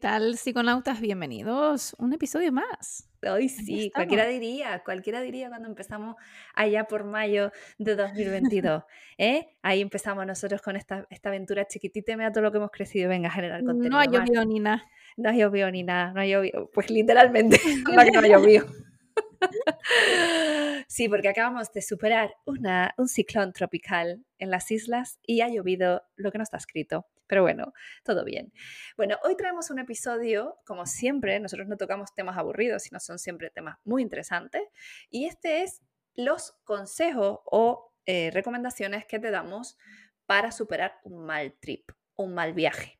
tal, psiconautas? Bienvenidos. Un episodio más. Hoy sí, cualquiera diría, cualquiera diría cuando empezamos allá por mayo de 2022. ¿eh? Ahí empezamos nosotros con esta, esta aventura chiquitita y mira todo lo que hemos crecido. Venga, a generar contenido. No ha llovido ni nada. No ha llovido ni nada, no ha llovido. Pues literalmente, no ha llovido. Sí, porque acabamos de superar una, un ciclón tropical en las islas y ha llovido lo que no está escrito. Pero bueno, todo bien. Bueno, hoy traemos un episodio, como siempre, nosotros no tocamos temas aburridos, sino son siempre temas muy interesantes. Y este es los consejos o eh, recomendaciones que te damos para superar un mal trip, un mal viaje.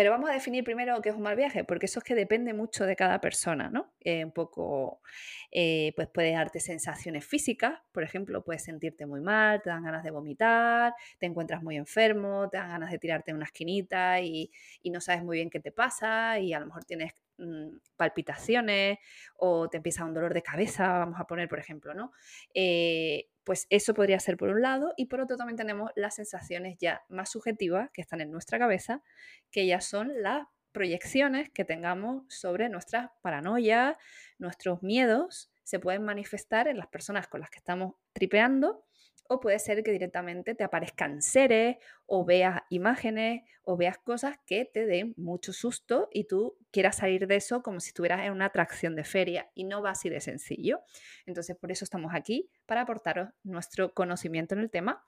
Pero vamos a definir primero qué es un mal viaje, porque eso es que depende mucho de cada persona, ¿no? Eh, un poco, eh, pues puede darte sensaciones físicas, por ejemplo, puedes sentirte muy mal, te dan ganas de vomitar, te encuentras muy enfermo, te dan ganas de tirarte en una esquinita y, y no sabes muy bien qué te pasa y a lo mejor tienes mm, palpitaciones o te empieza un dolor de cabeza, vamos a poner, por ejemplo, ¿no? Eh, pues eso podría ser por un lado y por otro también tenemos las sensaciones ya más subjetivas que están en nuestra cabeza, que ya son las proyecciones que tengamos sobre nuestras paranoias, nuestros miedos, se pueden manifestar en las personas con las que estamos tripeando o puede ser que directamente te aparezcan seres o veas imágenes o veas cosas que te den mucho susto y tú quieras salir de eso como si estuvieras en una atracción de feria y no va así de sencillo. Entonces, por eso estamos aquí, para aportaros nuestro conocimiento en el tema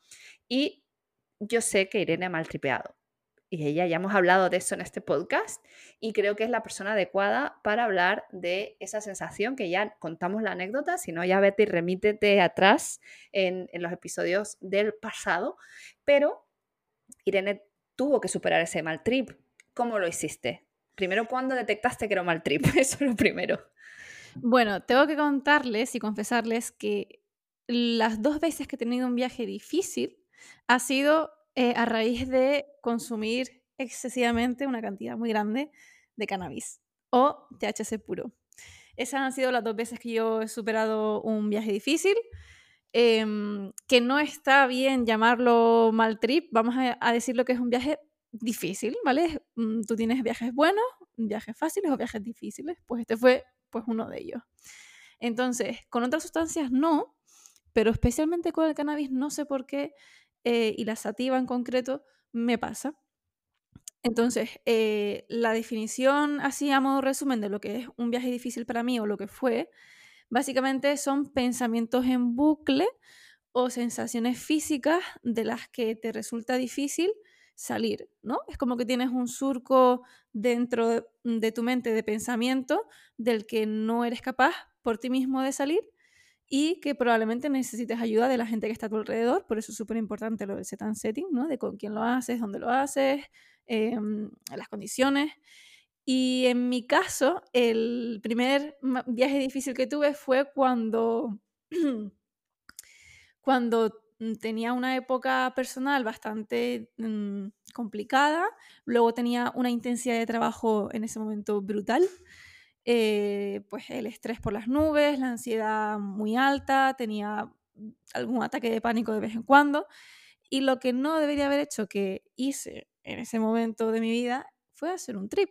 y yo sé que Irene ha maltripeado y ella ya hemos hablado de eso en este podcast y creo que es la persona adecuada para hablar de esa sensación que ya contamos la anécdota, si no ya vete y remítete atrás en, los episodios del pasado, pero Irene tuvo que superar ese mal trip. ¿Cómo lo hiciste? Primero, ¿cuándo detectaste que era un mal trip? Eso es lo primero. Bueno, tengo que contarles y confesarles que las dos veces que he tenido un viaje difícil ha sido eh, a raíz de consumir excesivamente una cantidad muy grande de cannabis o THC puro. Esas han sido las dos veces que yo he superado un viaje difícil, em, que no está bien llamarlo mal trip, vamos a, a decirlo que es un viaje difícil, ¿vale? Mm, tú tienes viajes buenos, viajes fáciles o viajes difíciles, pues este fue pues uno de ellos. Entonces, con otras sustancias no, pero especialmente con el cannabis no sé por qué eh, y la sativa en concreto me pasa. Entonces, eh, la definición así a modo resumen de lo que es un viaje difícil para mí o lo que fue, básicamente son pensamientos en bucle o sensaciones físicas de las que te resulta difícil salir, ¿no? Es como que tienes un surco dentro de tu mente de pensamiento del que no eres capaz por ti mismo de salir y que probablemente necesites ayuda de la gente que está a tu alrededor, por eso es súper importante lo del set and setting, ¿no? De con quién lo haces, dónde lo haces, em, las condiciones. Y en mi caso, el primer viaje difícil que tuve fue cuando, cuando tenía una época personal bastante mm, complicada, luego tenía una intensidad de trabajo en ese momento brutal eh, pues el estrés por las nubes, la ansiedad muy alta, tenía algún ataque de pánico de vez en cuando. Y lo que no debería haber hecho que hice en ese momento de mi vida fue hacer un trip.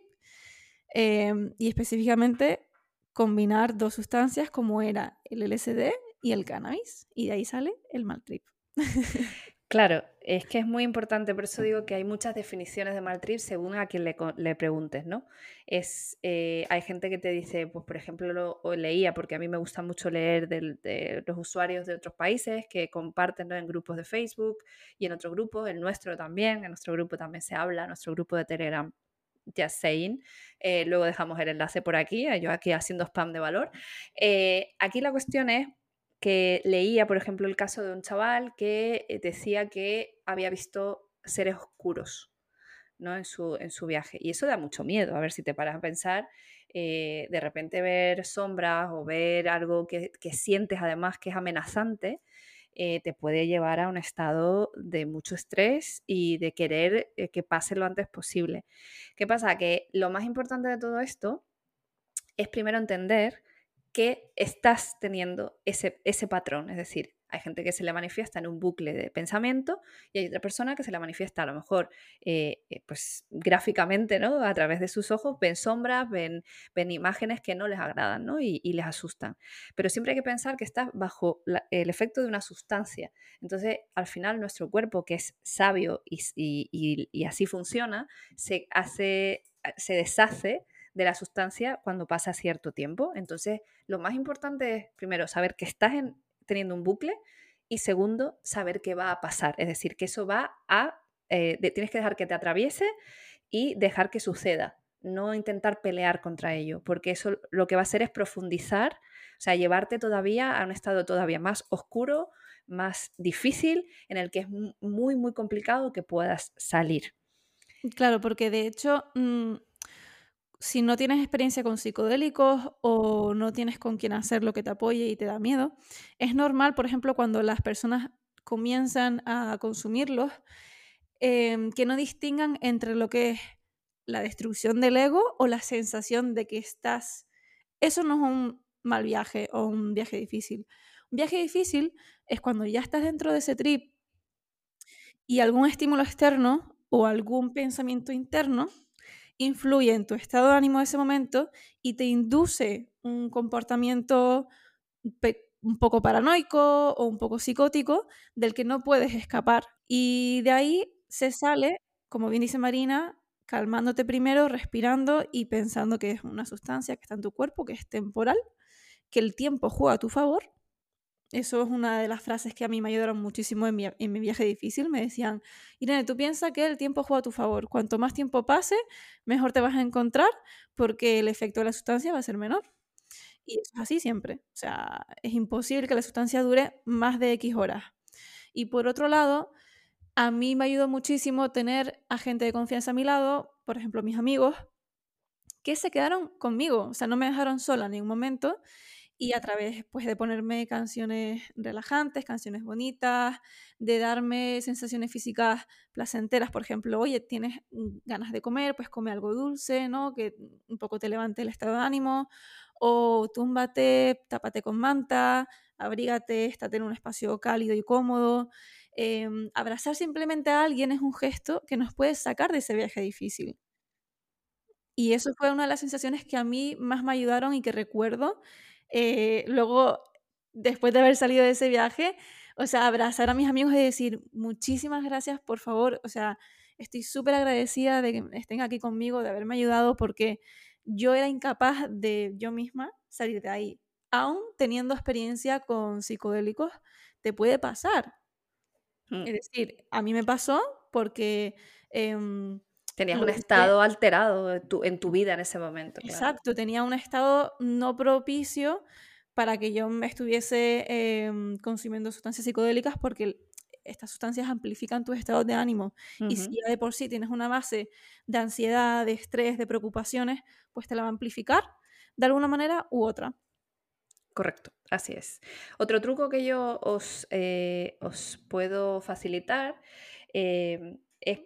Em, y específicamente combinar dos sustancias como era el LSD y el cannabis. Y de ahí sale el mal trip. Claro, es que es muy importante, por eso digo que hay muchas definiciones de mal trip según a quien le, preguntes, ¿no? Es, eh, hay gente que te dice, pues por ejemplo, lo, leía, porque a mí me gusta mucho leer de los usuarios de otros países que comparten en grupos de Facebook y en otros grupos, el nuestro también, en nuestro grupo también se habla, nuestro grupo de Telegram Just Saying. Eh, luego dejamos el enlace por aquí, yo aquí haciendo spam de valor. Eh, aquí la cuestión es que leía, por ejemplo, el caso de un chaval que eh, decía que había visto seres oscuros ¿no? en, su, en su viaje. Y eso da mucho miedo, a ver si te paras a pensar, eh, de repente ver sombras o ver algo que, sientes además que es amenazante, eh, te puede llevar a un estado de mucho estrés y de querer que pase lo antes posible. ¿Qué pasa? Que lo más importante de todo esto es primero entender que estás teniendo ese, ese patrón. Es decir, Hay gente que se le manifiesta en un bucle de pensamiento y hay otra persona que se le manifiesta a lo mejor eh, eh, pues gráficamente, ¿no? A través de sus ojos ven sombras, ven, ven imágenes que no les agradan, ¿no? Y, les asustan. Pero siempre hay que pensar que está bajo el efecto de una sustancia. Entonces, al final, nuestro cuerpo, que es sabio y, y así funciona, se hace, se deshace de la sustancia cuando pasa cierto tiempo. Entonces, lo más importante es, primero, saber que estás teniendo un bucle y segundo, saber qué va a pasar. Es decir, que eso va a... Eh, tienes que dejar que te atraviese y dejar que suceda. No intentar pelear contra ello, porque eso lo que va a hacer es profundizar, o sea, llevarte todavía a un estado todavía más oscuro, más difícil, en el que es muy, muy complicado que puedas salir. Claro, porque de hecho, mm, si no tienes experiencia con psicodélicos o no tienes con quien hacer lo que te apoye y te da miedo, es normal, por ejemplo, cuando las personas comienzan a consumirlos, em, que no distingan entre lo que es la destrucción del ego o la sensación de que estás... Eso no es un mal viaje o un viaje difícil. Un viaje difícil es cuando ya estás dentro de ese trip y algún estímulo externo o algún pensamiento interno influye en tu estado de ánimo de ese momento y te induce un comportamiento un poco paranoico o un poco psicótico del que no puedes escapar. Y de ahí se sale, como bien dice Marina, calmándote primero, respirando y pensando que es una sustancia que está en tu cuerpo, que es temporal, que el tiempo juega a tu favor eso es una de las frases que a mí me ayudaron muchísimo en mi, en mi viaje difícil. Me decían, Irene, tú piensas que el tiempo juega a tu favor. Cuanto más tiempo pase, mejor te vas a encontrar porque el efecto de la sustancia va a ser menor. Y eso es así siempre. O sea, es imposible que la sustancia dure más de X horas. Y por otro lado, a mí me ayudó muchísimo tener a gente de confianza a mi lado, por ejemplo, mis amigos, que se quedaron conmigo. O sea, no me dejaron sola en ningún momento y a través pues, de ponerme canciones relajantes, canciones bonitas, de darme sensaciones físicas placenteras, por ejemplo, oye, tienes ganas de comer, pues come algo dulce, ¿no? Que un poco te levante el estado de ánimo, o túmbate, tápate con manta, abrígate, estate en un espacio cálido y cómodo. Em, abrazar simplemente a alguien es un gesto que nos puede sacar de ese viaje difícil. Y eso fue una de las sensaciones que a mí más me ayudaron y que recuerdo eh, luego, después de haber salido de ese viaje, o sea, abrazar a mis amigos y decir, muchísimas gracias, por favor, o sea, estoy súper agradecida de que estén aquí conmigo, de haberme ayudado, porque yo era incapaz de yo misma salir de ahí. Aún teniendo experiencia con psicodélicos, te puede pasar. Mm. Es decir, a mí me pasó porque... Em, Tenías un estado alterado en tu, vida en ese momento. Exacto, tenía un estado no propicio para que yo me estuviese em, consumiendo sustancias psicodélicas porque estas sustancias amplifican tu estado de ánimo. Y si ya de por sí tienes una base de ansiedad, de estrés, de preocupaciones, pues te la va a amplificar de alguna manera u otra. Correcto, así es. Otro truco que yo os, eh, os puedo facilitar em, es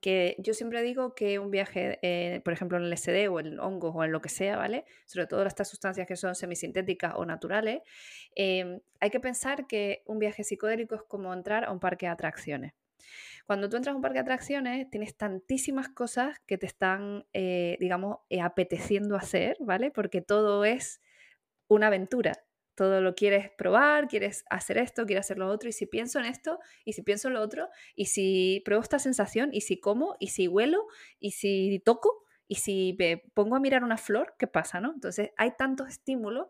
que yo siempre digo que un viaje, eh, por ejemplo, en el SD o en hongos o en lo que sea, ¿vale? Sobre todo estas sustancias que son semisintéticas o naturales, em, hay que pensar que un viaje psicodélico es como entrar a un parque de atracciones. Cuando tú entras a un parque de atracciones, tienes tantísimas cosas que te están, eh, digamos, eh, apeteciendo hacer, ¿vale? Porque todo es una aventura todo lo quieres probar, quieres hacer esto, quieres hacer lo otro, y si pienso en esto, y si pienso en lo otro, y si pruebo esta sensación, y si como, y si huelo, y si toco, y si me pongo a mirar una flor, ¿qué pasa? ¿no? Entonces hay tantos estímulos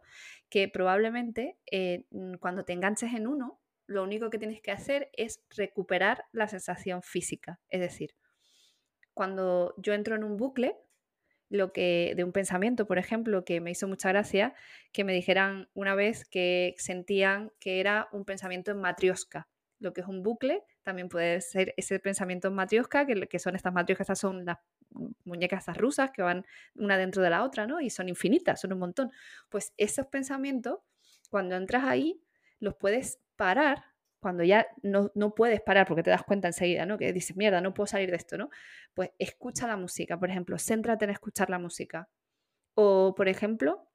que probablemente eh, mm, cuando te enganches en uno, lo único que tienes que hacer es recuperar la sensación física. Es decir, cuando yo entro en un bucle, lo que de un pensamiento, por ejemplo, que me hizo mucha gracia, que me dijeran una vez que sentían que era un pensamiento en matriosca. Lo que es un bucle también puede ser ese pensamiento en matriosca, que, que son estas matrioscas, estas son las muñecas rusas que van una dentro de la otra, ¿no? Y son infinitas, son un montón. Pues esos pensamientos, cuando entras ahí, los puedes parar cuando ya no, puedes parar porque te das cuenta enseguida, ¿no? Que dices, mierda, no puedo salir de esto, ¿no? Pues escucha la música, por ejemplo, céntrate en escuchar la música. O, por ejemplo,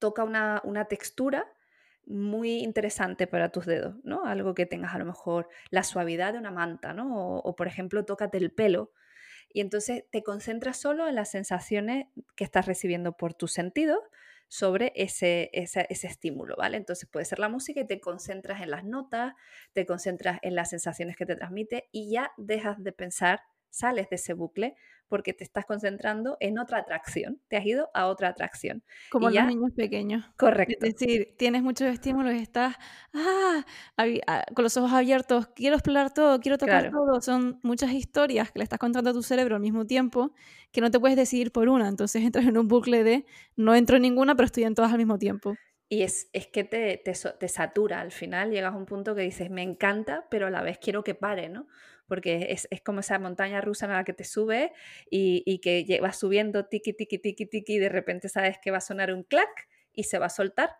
toca una, textura muy interesante para tus dedos, ¿no? Algo que tengas a lo mejor la suavidad de una manta, ¿no? O, o, por ejemplo, tócate el pelo y entonces te concentras solo en las sensaciones que estás recibiendo por tus sentidos sobre ese, ese, ese, estímulo, ¿vale? Entonces puede ser la música y te concentras en las notas, te concentras en las sensaciones que te transmite y ya dejas de pensar, sales de ese bucle porque te estás concentrando en otra atracción, te has ido a otra atracción. Como y los niños pequeños. Correcto. Es decir, tienes muchos estímulos y estás ah, ah, con los ojos abiertos, quiero explorar todo, quiero tocar Claro. todo. Son muchas historias que le estás contando a tu cerebro al mismo tiempo que no te puedes decidir por una. Entonces entras en un bucle de no entro en ninguna, pero estoy en todas al mismo tiempo. Y es, es que te, te, te, satura al final, llegas a un punto que dices, me encanta, pero a la vez quiero que pare, ¿no? Porque es, es como esa montaña rusa en la que te sube y, y que vas subiendo tiki, tiki, tiki, tiki, y de repente sabes que va a sonar un clac y se va a soltar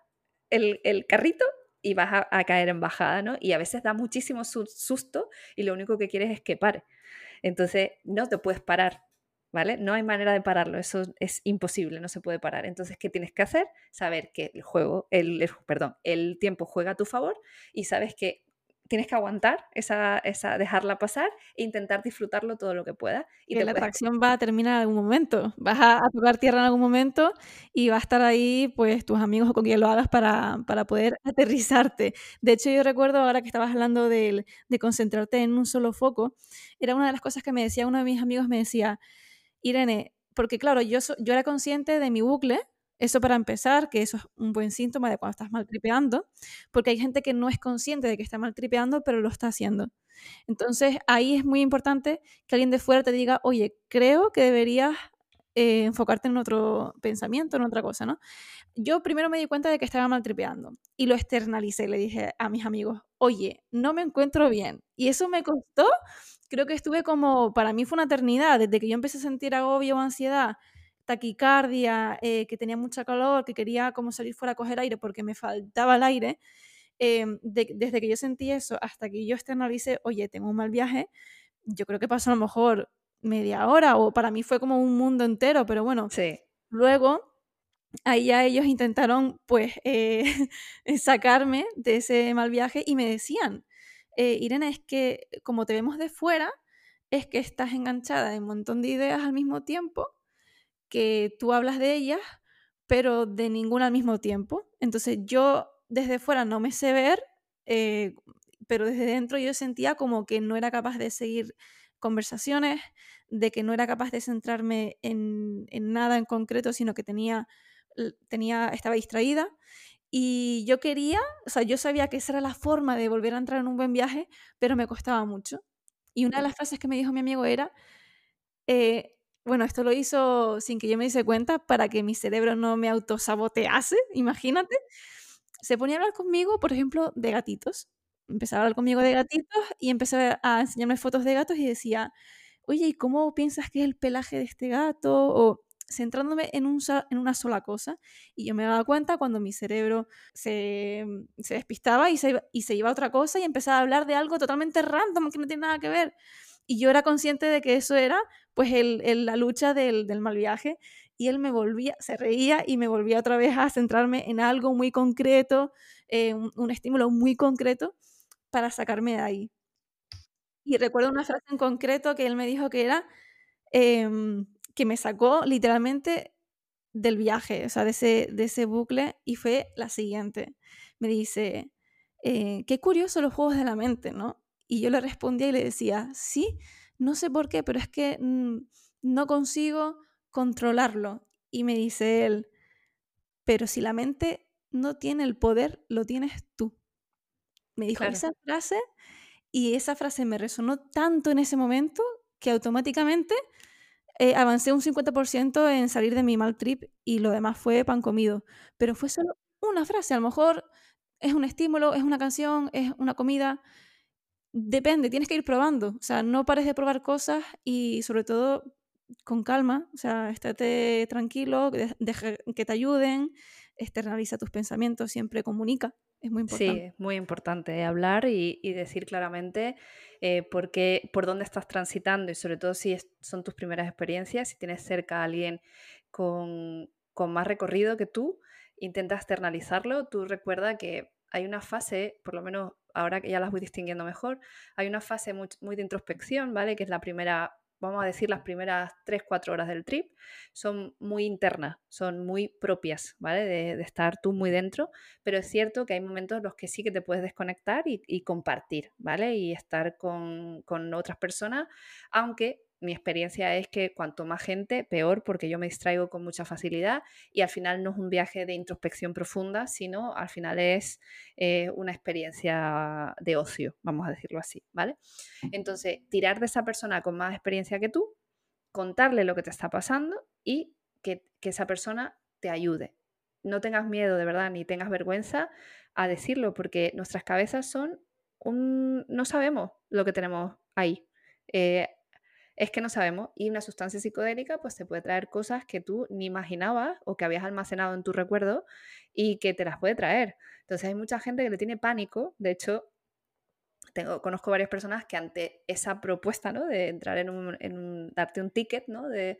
el, el carrito y vas a, caer en bajada, ¿no? Y a veces da muchísimo susto y lo único que quieres es que pare. Entonces, no te puedes parar, ¿vale? No hay manera de pararlo, eso es imposible, no se puede parar. Entonces, ¿qué tienes que hacer? Saber que el juego, el perdón, el tiempo juega a tu favor y sabes que tienes que aguantar esa, esa, dejarla pasar e intentar disfrutarlo todo lo que puedas. Y que te la puedes... atracción va a terminar en algún momento. Vas a, a, tocar tierra en algún momento y va a estar ahí, pues, tus amigos o con quien lo hagas para, para poder aterrizarte. De hecho, yo recuerdo ahora que estabas hablando de, de concentrarte en un solo foco, era una de las cosas que me decía uno de mis amigos, me decía, Irene, porque claro, yo, so, yo era consciente de mi bucle, eso para empezar, que eso es un buen síntoma de cuando estás mal tripeando, porque hay gente que no es consciente de que está mal tripeando, pero lo está haciendo. Entonces ahí es muy importante que alguien de fuera te diga, oye, creo que deberías eh, enfocarte en otro pensamiento, en otra cosa, ¿no? Yo primero me di cuenta de que estaba mal tripeando y lo externalicé, le dije a mis amigos, oye, no me encuentro bien. Y eso me costó, creo que estuve como, para mí fue una eternidad, desde que yo empecé a sentir agobio o ansiedad, taquicardia, eh, que tenía mucha calor, que quería como salir fuera a coger aire porque me faltaba el aire, eh, de, desde que yo sentí eso hasta que yo externalicé, oye, tengo un mal viaje, yo creo que pasó a lo mejor media hora o para mí fue como un mundo entero, pero bueno, sí. luego ahí ya ellos intentaron pues eh, sacarme de ese mal viaje y me decían, eh, Irene, es que como te vemos de fuera, es que estás enganchada en un montón de ideas al mismo tiempo que tú hablas de ellas, pero de ninguna al mismo tiempo. Entonces yo desde fuera no me sé ver, eh, pero desde dentro yo sentía como que no era capaz de seguir conversaciones, de que no era capaz de centrarme en, en nada en concreto, sino que tenía, tenía, estaba distraída. Y yo quería, o sea, yo sabía que esa era la forma de volver a entrar en un buen viaje, pero me costaba mucho. Y una de las frases que me dijo mi amigo era, eh, bueno, esto lo hizo sin que yo me diese cuenta para que mi cerebro no me autosabotease, imagínate. Se ponía a hablar conmigo, por ejemplo, de gatitos. Empezaba a hablar conmigo de gatitos y empezó a enseñarme fotos de gatos y decía, oye, ¿y cómo piensas que es el pelaje de este gato? O centrándome en, un, en una sola cosa. Y yo me daba cuenta cuando mi cerebro se, se despistaba y se, y se iba a otra cosa y empezaba a hablar de algo totalmente random que no tiene nada que ver y yo era consciente de que eso era pues el, la lucha del, del, mal viaje y él me volvía, se reía y me volvía otra vez a centrarme en algo muy concreto, eh, un, estímulo muy concreto para sacarme de ahí. Y recuerdo una frase en concreto que él me dijo que era eh, que me sacó literalmente del viaje, o sea, de ese, de ese bucle y fue la siguiente. Me dice, eh, qué curioso los juegos de la mente, ¿no? Y yo le respondía y le decía, sí, no sé por qué, pero es que mmm, no consigo controlarlo. Y me dice él, pero si la mente no tiene el poder, lo tienes tú. Me dijo claro. esa frase y esa frase me resonó tanto en ese momento que automáticamente eh, avancé un 50% en salir de mi mal trip y lo demás fue pan comido. Pero fue solo una frase, a lo mejor es un estímulo, es una canción, es una comida, Depende, tienes que ir probando. O sea, no pares de probar cosas y sobre todo con calma. O sea, estate tranquilo, deja que te ayuden, externaliza tus pensamientos, siempre comunica. Es muy importante. Sí, es muy importante hablar y, y decir claramente eh, por, qué, por dónde estás transitando y sobre todo si es, son tus primeras experiencias, si tienes cerca a alguien con, con más recorrido que tú, intenta externalizarlo, tú recuerda que hay una fase, por lo menos ahora que ya las voy distinguiendo mejor, hay una fase muy, de introspección, ¿vale? Que es la primera vamos a decir, las primeras 3-4 horas del trip son muy internas, son muy propias, ¿vale? De, estar tú muy dentro, pero es cierto que hay momentos en los que sí que te puedes desconectar y, compartir, ¿vale? Y estar con, con otras personas, aunque mi experiencia es que cuanto más gente, peor, porque yo me distraigo con mucha facilidad y al final no es un viaje de introspección profunda, sino al final es eh, una experiencia de ocio, vamos a decirlo así, ¿vale? Entonces, tirar de esa persona con más experiencia que tú, contarle lo que te está pasando y que, que esa persona te ayude. No tengas miedo de verdad ni tengas vergüenza a decirlo, porque nuestras cabezas son un... no sabemos lo que tenemos ahí. Eh, es que no sabemos. Y una sustancia psicodélica pues te puede traer cosas que tú ni imaginabas o que habías almacenado en tu recuerdo y que te las puede traer. Entonces hay mucha gente que le tiene pánico. De hecho, tengo, conozco varias personas que ante esa propuesta ¿no? de entrar en un, darte un ticket ¿no? de,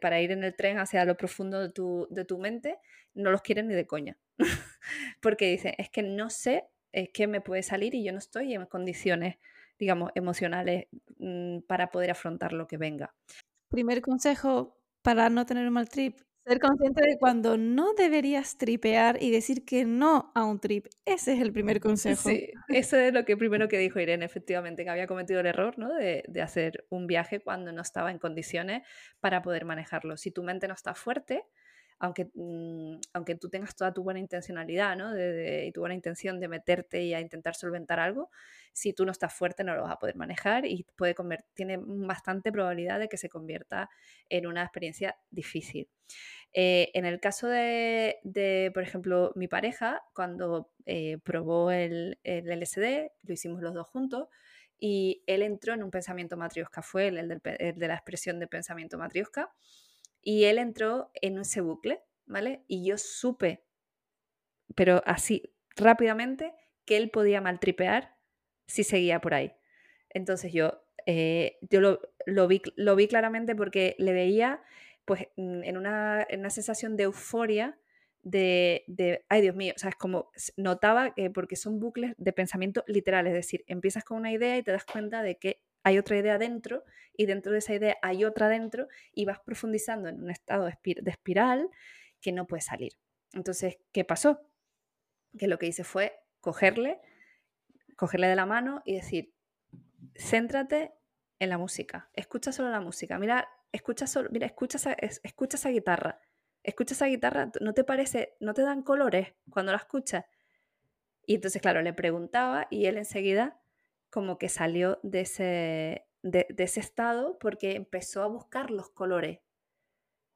para ir en el tren hacia lo profundo de tu, de tu mente, no los quieren ni de coña. Porque dicen, es que no sé es que me puede salir y yo no estoy en condiciones digamos, emocionales mm, para poder afrontar lo que venga. Primer consejo para no tener un mal trip, ser consciente de cuando no deberías tripear y decir que no a un trip. Ese es el primer consejo. Sí, eso es lo que primero que dijo Irene, efectivamente, que había cometido el error ¿no? de, de hacer un viaje cuando no estaba en condiciones para poder manejarlo. Si tu mente no está fuerte, aunque, mm, aunque tú tengas toda tu buena intencionalidad ¿no? y tu buena intención de meterte y a intentar solventar algo, si tú no estás fuerte no lo vas a poder manejar y puede tiene bastante probabilidad de que se convierta en una experiencia difícil. Eh, en el caso de, por ejemplo, mi pareja, cuando eh, probó el, LSD, lo hicimos los dos juntos, y él entró en un pensamiento matriosca, fue el, el de la expresión de pensamiento matriosca, y él entró en ese bucle, ¿vale? Y yo supe, pero así rápidamente, que él podía maltripear si seguía por ahí. Entonces yo, eh, yo lo, vi, lo vi claramente porque le veía pues mm, en una, en una sensación de euforia, de, de, ay Dios mío, o sea, es como notaba que porque son bucles de pensamiento literal, es decir, empiezas con una idea y te das cuenta de que hay otra idea dentro y dentro de esa idea hay otra dentro y vas profundizando en un estado de espiral que no puede salir. Entonces, ¿qué pasó? Que lo que hice fue cogerle, cogerle de la mano y decir, céntrate en la música, escucha solo la música, mira, escucha solo, mira, escucha esa, escucha esa guitarra, escucha esa guitarra, ¿no te parece, no te dan colores cuando la escuchas? Y entonces, claro, le preguntaba y él enseguida como que salió de ese, de, ese estado porque empezó a buscar los colores.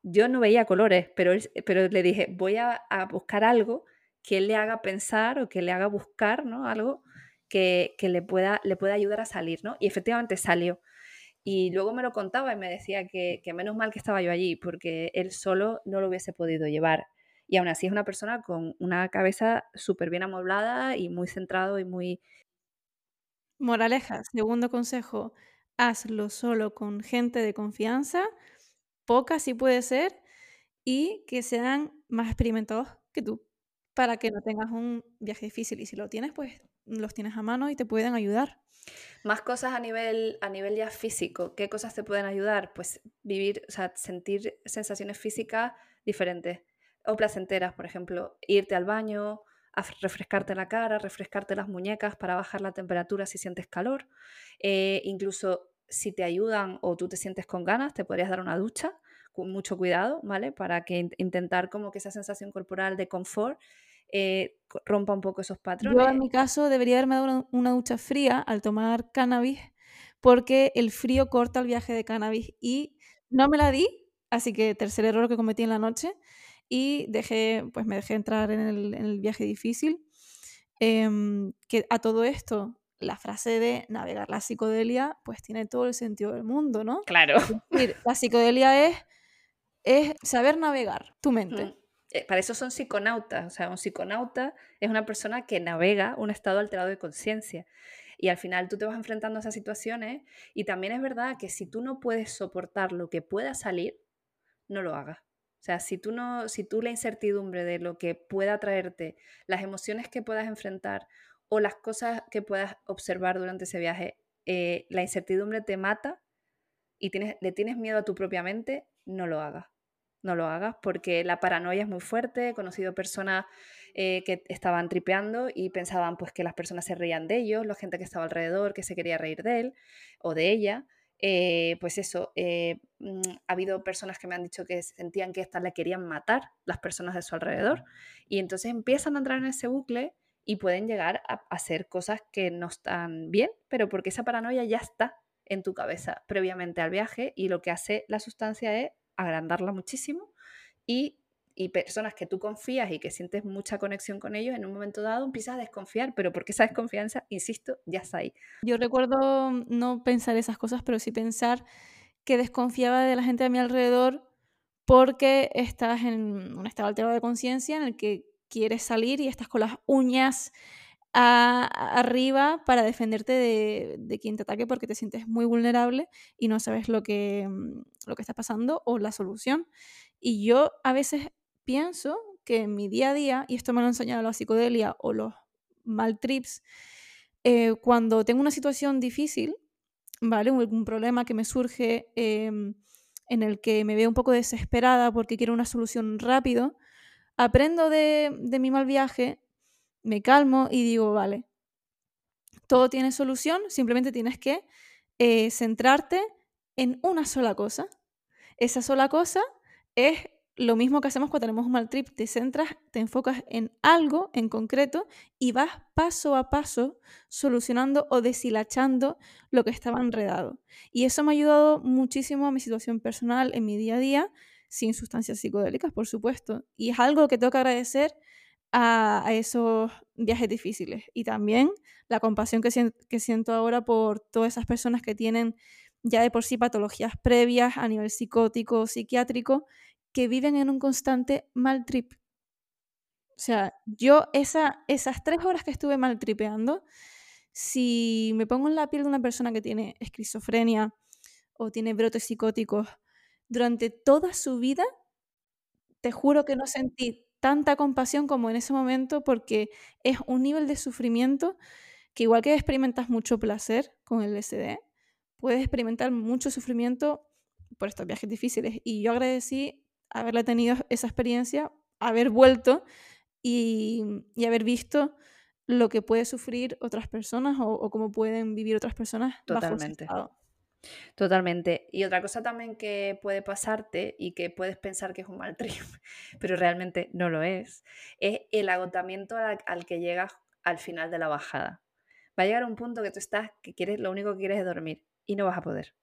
Yo no veía colores, pero, pero le dije, voy a, buscar algo que le haga pensar o que le haga buscar, ¿no? Algo que, le, pueda, le pueda ayudar a salir, ¿no? Y efectivamente salió. Y luego me lo contaba y me decía que, que, menos mal que estaba yo allí, porque él solo no lo hubiese podido llevar. Y aún así es una persona con una cabeza súper bien amueblada y muy centrado y muy, Moraleja, segundo consejo, hazlo solo con gente de confianza, poca si puede ser, y que sean más experimentados que tú, para que no tengas un viaje difícil. Y si lo tienes, pues los tienes a mano y te pueden ayudar. Más cosas a nivel, a nivel ya físico. ¿Qué cosas te pueden ayudar? Pues vivir, o sea, sentir sensaciones físicas diferentes o placenteras, por ejemplo, irte al baño, a refrescarte la cara, refrescarte las muñecas para bajar la temperatura si sientes calor. Eh, incluso si te ayudan o tú te sientes con ganas, te podrías dar una ducha con mucho cuidado, ¿vale? Para que intentar como que esa sensación corporal de confort eh, rompa un poco esos patrones. Yo en mi caso debería haberme dado una, ducha fría al tomar cannabis porque el frío corta el viaje de cannabis y no me la di, así que tercer error que cometí en la noche y dejé, pues me dejé entrar en el, viaje difícil. Em, que a todo esto, la frase de navegar la psicodelia, pues tiene todo el sentido del mundo, ¿no? Claro. la psicodelia es, es saber navegar tu mente. Eh, para eso son psiconautas. O sea, un psiconauta es una persona que navega un estado alterado de conciencia. Y al final tú te vas enfrentando a esas situaciones y también es verdad que si tú no puedes soportar lo que pueda salir, no lo hagas. O sea, si tú, no, si tú la incertidumbre de lo que pueda traerte, las emociones que puedas enfrentar o las cosas que puedas observar durante ese viaje, eh, la incertidumbre te mata y tienes, le tienes miedo a tu propia mente, no lo hagas. No lo hagas porque la paranoia es muy fuerte. He conocido personas eh, que estaban tripeando y pensaban pues que las personas se reían de ellos, la gente que estaba alrededor que se quería reír de él o de ella. Eh, pues eso, eh, mm, ha habido personas que me han dicho que sentían que estas le querían matar, las personas de su alrededor, y entonces empiezan a entrar en ese bucle y pueden llegar a hacer cosas que no están bien, pero porque esa paranoia ya está en tu cabeza previamente al viaje y lo que hace la sustancia es agrandarla muchísimo y y personas que tú confías y que sientes mucha conexión con ellos, en un momento dado empiezas a desconfiar, pero porque esa desconfianza, insisto, ya está ahí. Yo recuerdo no pensar esas cosas, pero sí pensar que desconfiaba de la gente a mi alrededor porque estás en un estado alterado de conciencia en el que quieres salir y estás con las uñas arriba para defenderte de, de, quien te ataque porque te sientes muy vulnerable y no sabes lo que, lo que está pasando o la solución. Y yo a veces pienso que en mi día a día, y esto me lo han enseñado la psicodelia o los mal trips, eh, cuando tengo una situación difícil, ¿vale? Un, problema que me surge em, en el que me veo un poco desesperada porque quiero una solución rápido, aprendo de, de mi mal viaje, me calmo y digo, vale, todo tiene solución, simplemente tienes que eh, centrarte en una sola cosa. Esa sola cosa es lo mismo que hacemos cuando tenemos un mal trip, te centras, te enfocas en algo en concreto y vas paso a paso solucionando o deshilachando lo que estaba enredado. Y eso me ha ayudado muchísimo a mi situación personal en mi día a día, sin sustancias psicodélicas, por supuesto. Y es algo que tengo que agradecer a, esos viajes difíciles. Y también la compasión que, que siento ahora por todas esas personas que tienen ya de por sí patologías previas a nivel psicótico, psiquiátrico, que viven en un constante mal trip. O sea, yo esa, esas tres horas que estuve mal tripeando, si me pongo en la piel de una persona que tiene esquizofrenia o tiene brotes psicóticos durante toda su vida, te juro que no sentí tanta compasión como en ese momento porque es un nivel de sufrimiento que igual que experimentas mucho placer con el LSD, puedes experimentar mucho sufrimiento por estos viajes difíciles. Y yo agradecí haberla tenido esa experiencia, haber vuelto y, haber visto lo que puede sufrir otras personas o, cómo pueden vivir otras personas Totalmente. Totalmente. Y otra cosa también que puede pasarte y que puedes pensar que es un mal trip, pero realmente no lo es, es el agotamiento al, al, que llegas al final de la bajada. Va a llegar un punto que tú estás, que quieres, lo único que quieres es dormir y no vas a poder.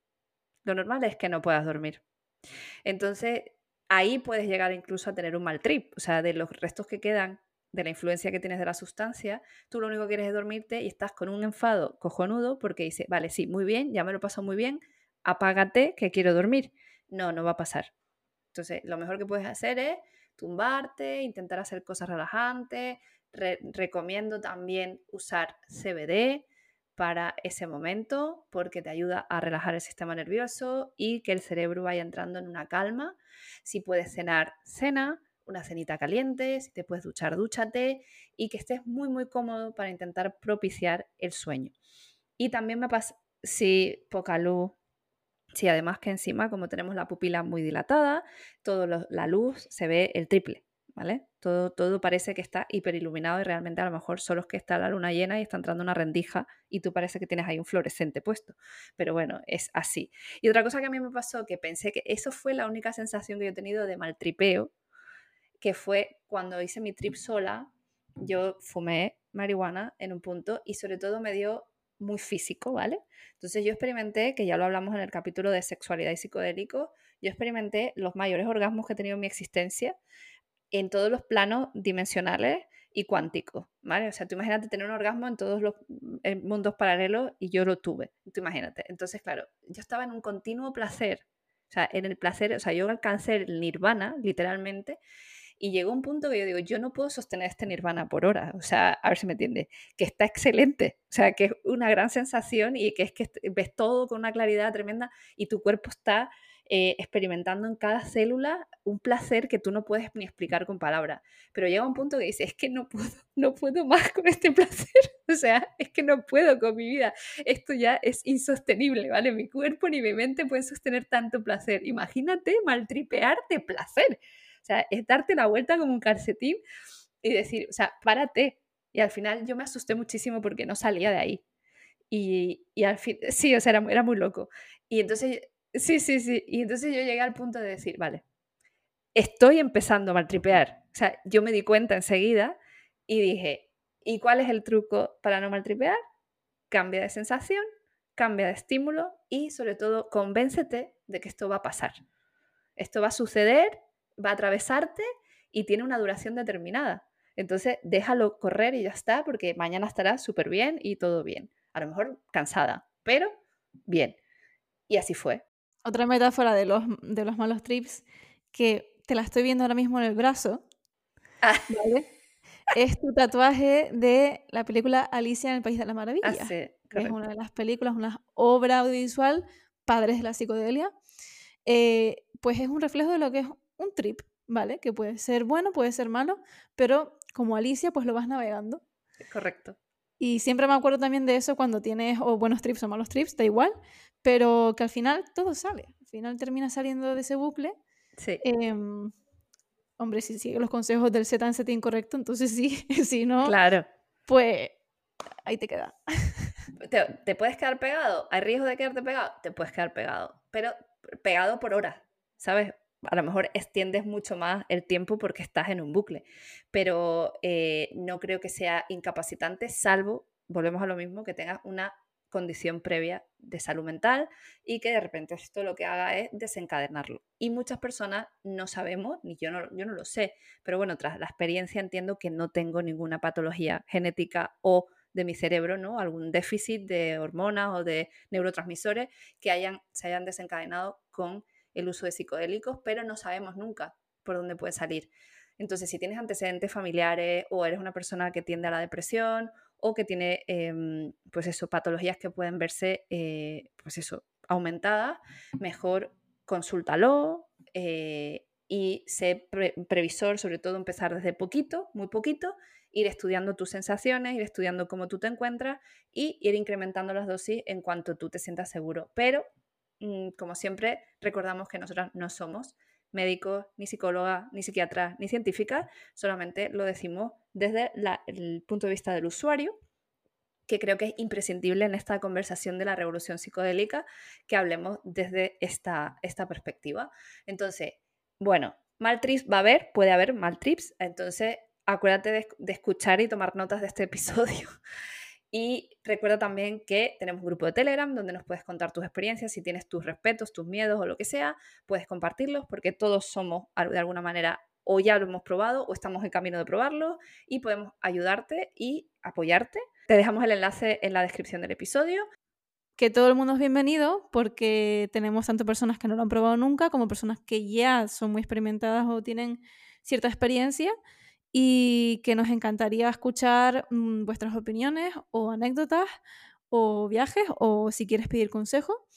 Lo normal es que no puedas dormir. Entonces, ahí puedes llegar incluso a tener un mal trip, o sea, de los restos que quedan de la influencia que tienes de la sustancia, tú lo único que quieres es dormirte y estás con un enfado cojonudo porque dices, vale, sí, muy bien, ya me lo paso muy bien, apágate que quiero dormir. No, no va a pasar. Entonces, lo mejor que puedes hacer es tumbarte, intentar hacer cosas relajantes. recomiendo también usar CBD para ese momento porque te ayuda a relajar el sistema nervioso y que el cerebro vaya entrando en una calma si puedes cenar, cena, una cenita caliente, si te puedes duchar, dúchate y que estés muy, muy cómodo para intentar propiciar el sueño. Y también me pasa, si poca luz, si además que encima, como tenemos la pupila muy dilatada, toda la luz se ve el triple. ¿Vale? Todo, todo parece que está hiperiluminado y realmente a lo mejor solo es que está la luna llena y está entrando una rendija y tú parece que tienes ahí un fluorescente puesto. Pero bueno, es así. Y otra cosa que a mí me pasó, que pensé que eso fue la única sensación que yo he tenido de maltripeo, que fue cuando hice mi trip sola, yo fumé marihuana en un punto y sobre todo me dio muy físico, ¿vale? Entonces yo experimenté, que ya lo hablamos en el capítulo de sexualidad y psicodélico, yo experimenté los mayores orgasmos que he tenido en mi existencia en todos los planos dimensionales y cuánticos, ¿vale? O sea, tú imagínate tener un orgasmo en todos los mm, mundos paralelos y yo lo tuve, tú imagínate. Entonces, claro, yo estaba en un continuo placer, o sea, en el placer, o sea, yo alcancé el nirvana, literalmente, y llegó un punto que yo digo, yo no puedo sostener este nirvana por hora, o sea, a ver si me entiende, que está excelente, o sea, que es una gran sensación y que es que ves todo con una claridad tremenda y tu cuerpo está eh, experimentando en cada célula un placer que tú no puedes ni explicar con palabras. Pero llega un punto que dices, es que no puedo, no puedo más con este placer. O sea, es que no puedo con mi vida. Esto ya es insostenible, ¿vale? Mi cuerpo ni mi mente pueden sostener tanto placer. Imagínate maltripearte placer. O sea, es darte la vuelta como un calcetín y decir, o sea, párate. Y al final yo me asusté muchísimo porque no salía de ahí. Y, y al fin, sí, o sea, era, era muy loco. Y entonces, sí, sí, sí. Y entonces yo llegué al punto de decir, vale, estoy empezando a maltripear. O sea, yo me di cuenta enseguida y dije, ¿y cuál es el truco para no maltripear? Cambia de sensación, cambia de estímulo y sobre todo convéncete de que esto va a pasar. Esto va a suceder, va a atravesarte y tiene una duración determinada. Entonces, déjalo correr y ya está, porque mañana estará súper bien y todo bien. A lo mejor cansada, pero bien. Y así fue. Otra metáfora de los, de los malos trips, que te la estoy viendo ahora mismo en el brazo, Ah. ¿vale? es tu tatuaje de la película Alicia en el País de las Ah, Maravillas. sí, que es una de las películas, una obra audiovisual, padres de la psicodelia, eh, pues es un reflejo de lo que es un trip, ¿vale? Que puede ser bueno, puede ser malo, pero como Alicia, pues lo vas navegando. Correcto. Y siempre me acuerdo también de eso cuando tienes o buenos trips o malos trips, da igual, pero que al final todo sale. Al final termina saliendo de ese bucle. Sí. Em, hombre, si sigue los consejos del set and set incorrecto, entonces sí. si no, Claro. pues ahí te queda. ¿Te, te puedes quedar pegado? ¿Hay riesgo de quedarte pegado? Te puedes quedar pegado, pero pegado por horas, ¿sabes? A lo mejor extiendes mucho más el tiempo porque estás en un bucle, pero eh, no creo que sea incapacitante, salvo, volvemos a lo mismo, que tengas una condición previa de salud mental y que de repente esto lo que haga es desencadenarlo. Y muchas personas no sabemos, ni yo no, yo no lo sé, pero bueno, tras la experiencia entiendo que no tengo ninguna patología genética o de mi cerebro, ¿no? Algún déficit de hormonas o de neurotransmisores que hayan, se hayan desencadenado con el uso de psicodélicos, pero no sabemos nunca por dónde puede salir. Entonces, si tienes antecedentes familiares o eres una persona que tiende a la depresión o que tiene, eh, pues eso, patologías que pueden verse, eh, pues eso, aumentadas, mejor consúltalo eh, y sé pre previsor, sobre todo empezar desde poquito, muy poquito, ir estudiando tus sensaciones, ir estudiando cómo tú te encuentras y ir incrementando las dosis en cuanto tú te sientas seguro. Pero, mmm, como siempre, recordamos que nosotras no somos médicos, ni psicólogas, ni psiquiatras, ni científicas, solamente lo decimos desde el punto de vista del usuario, que creo que es imprescindible en esta conversación de la revolución psicodélica que hablemos desde esta, esta perspectiva. Entonces, bueno, mal trips va a haber, puede haber mal trips, entonces acuérdate de, de escuchar y tomar notas de este episodio. Y recuerda también que tenemos un grupo de Telegram donde nos puedes contar tus experiencias, si tienes tus respetos, tus miedos o lo que sea, puedes compartirlos porque todos somos de alguna manera o ya lo hemos probado o estamos en camino de probarlo y podemos ayudarte y apoyarte. Te dejamos el enlace en la descripción del episodio. Que todo el mundo es bienvenido porque tenemos tanto personas que no lo han probado nunca como personas que ya son muy experimentadas o tienen cierta experiencia y que nos encantaría escuchar mmm, vuestras opiniones o anécdotas o viajes o si quieres pedir consejo.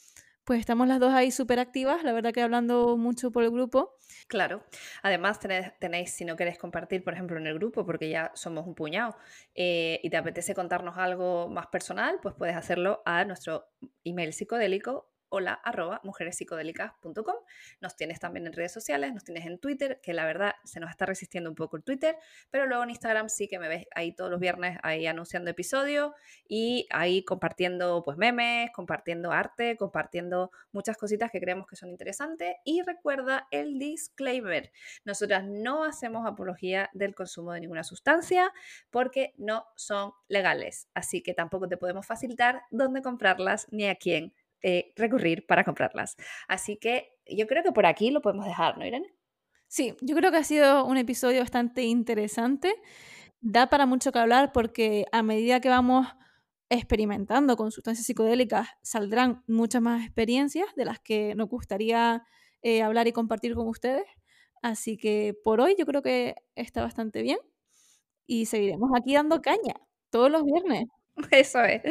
Pues estamos las dos ahí súper activas, la verdad que hablando mucho por el grupo. Claro. Además tenéis, tenéis, si no queréis compartir, por ejemplo, en el grupo, porque ya somos un puñado, eh, y te apetece contarnos algo más personal, pues puedes hacerlo a nuestro email psicodélico hola arroba mujerespsicodélicas.com. Nos tienes también en redes sociales, nos tienes en Twitter, que la verdad se nos está resistiendo un poco el Twitter, pero luego en Instagram sí que me ves ahí todos los viernes ahí anunciando episodios y ahí compartiendo pues memes, compartiendo arte, compartiendo muchas cositas que creemos que son interesantes. Y recuerda el disclaimer, nosotras no hacemos apología del consumo de ninguna sustancia porque no son legales, así que tampoco te podemos facilitar dónde comprarlas ni a quién eh, recurrir para comprarlas. Así que yo creo que por aquí lo podemos dejar, ¿no, Irene? Sí, yo creo que ha sido un episodio bastante interesante. Da para mucho que hablar porque a medida que vamos experimentando con sustancias psicodélicas saldrán muchas más experiencias de las que nos gustaría eh, hablar y compartir con ustedes. Así que por hoy yo creo que está bastante bien y seguiremos aquí dando caña todos los viernes. Eso es.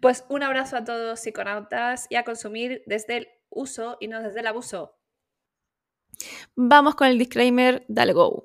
Pues un abrazo a todos psiconautas y a consumir desde el uso y no desde el abuso. Vamos con el disclaimer, dale go.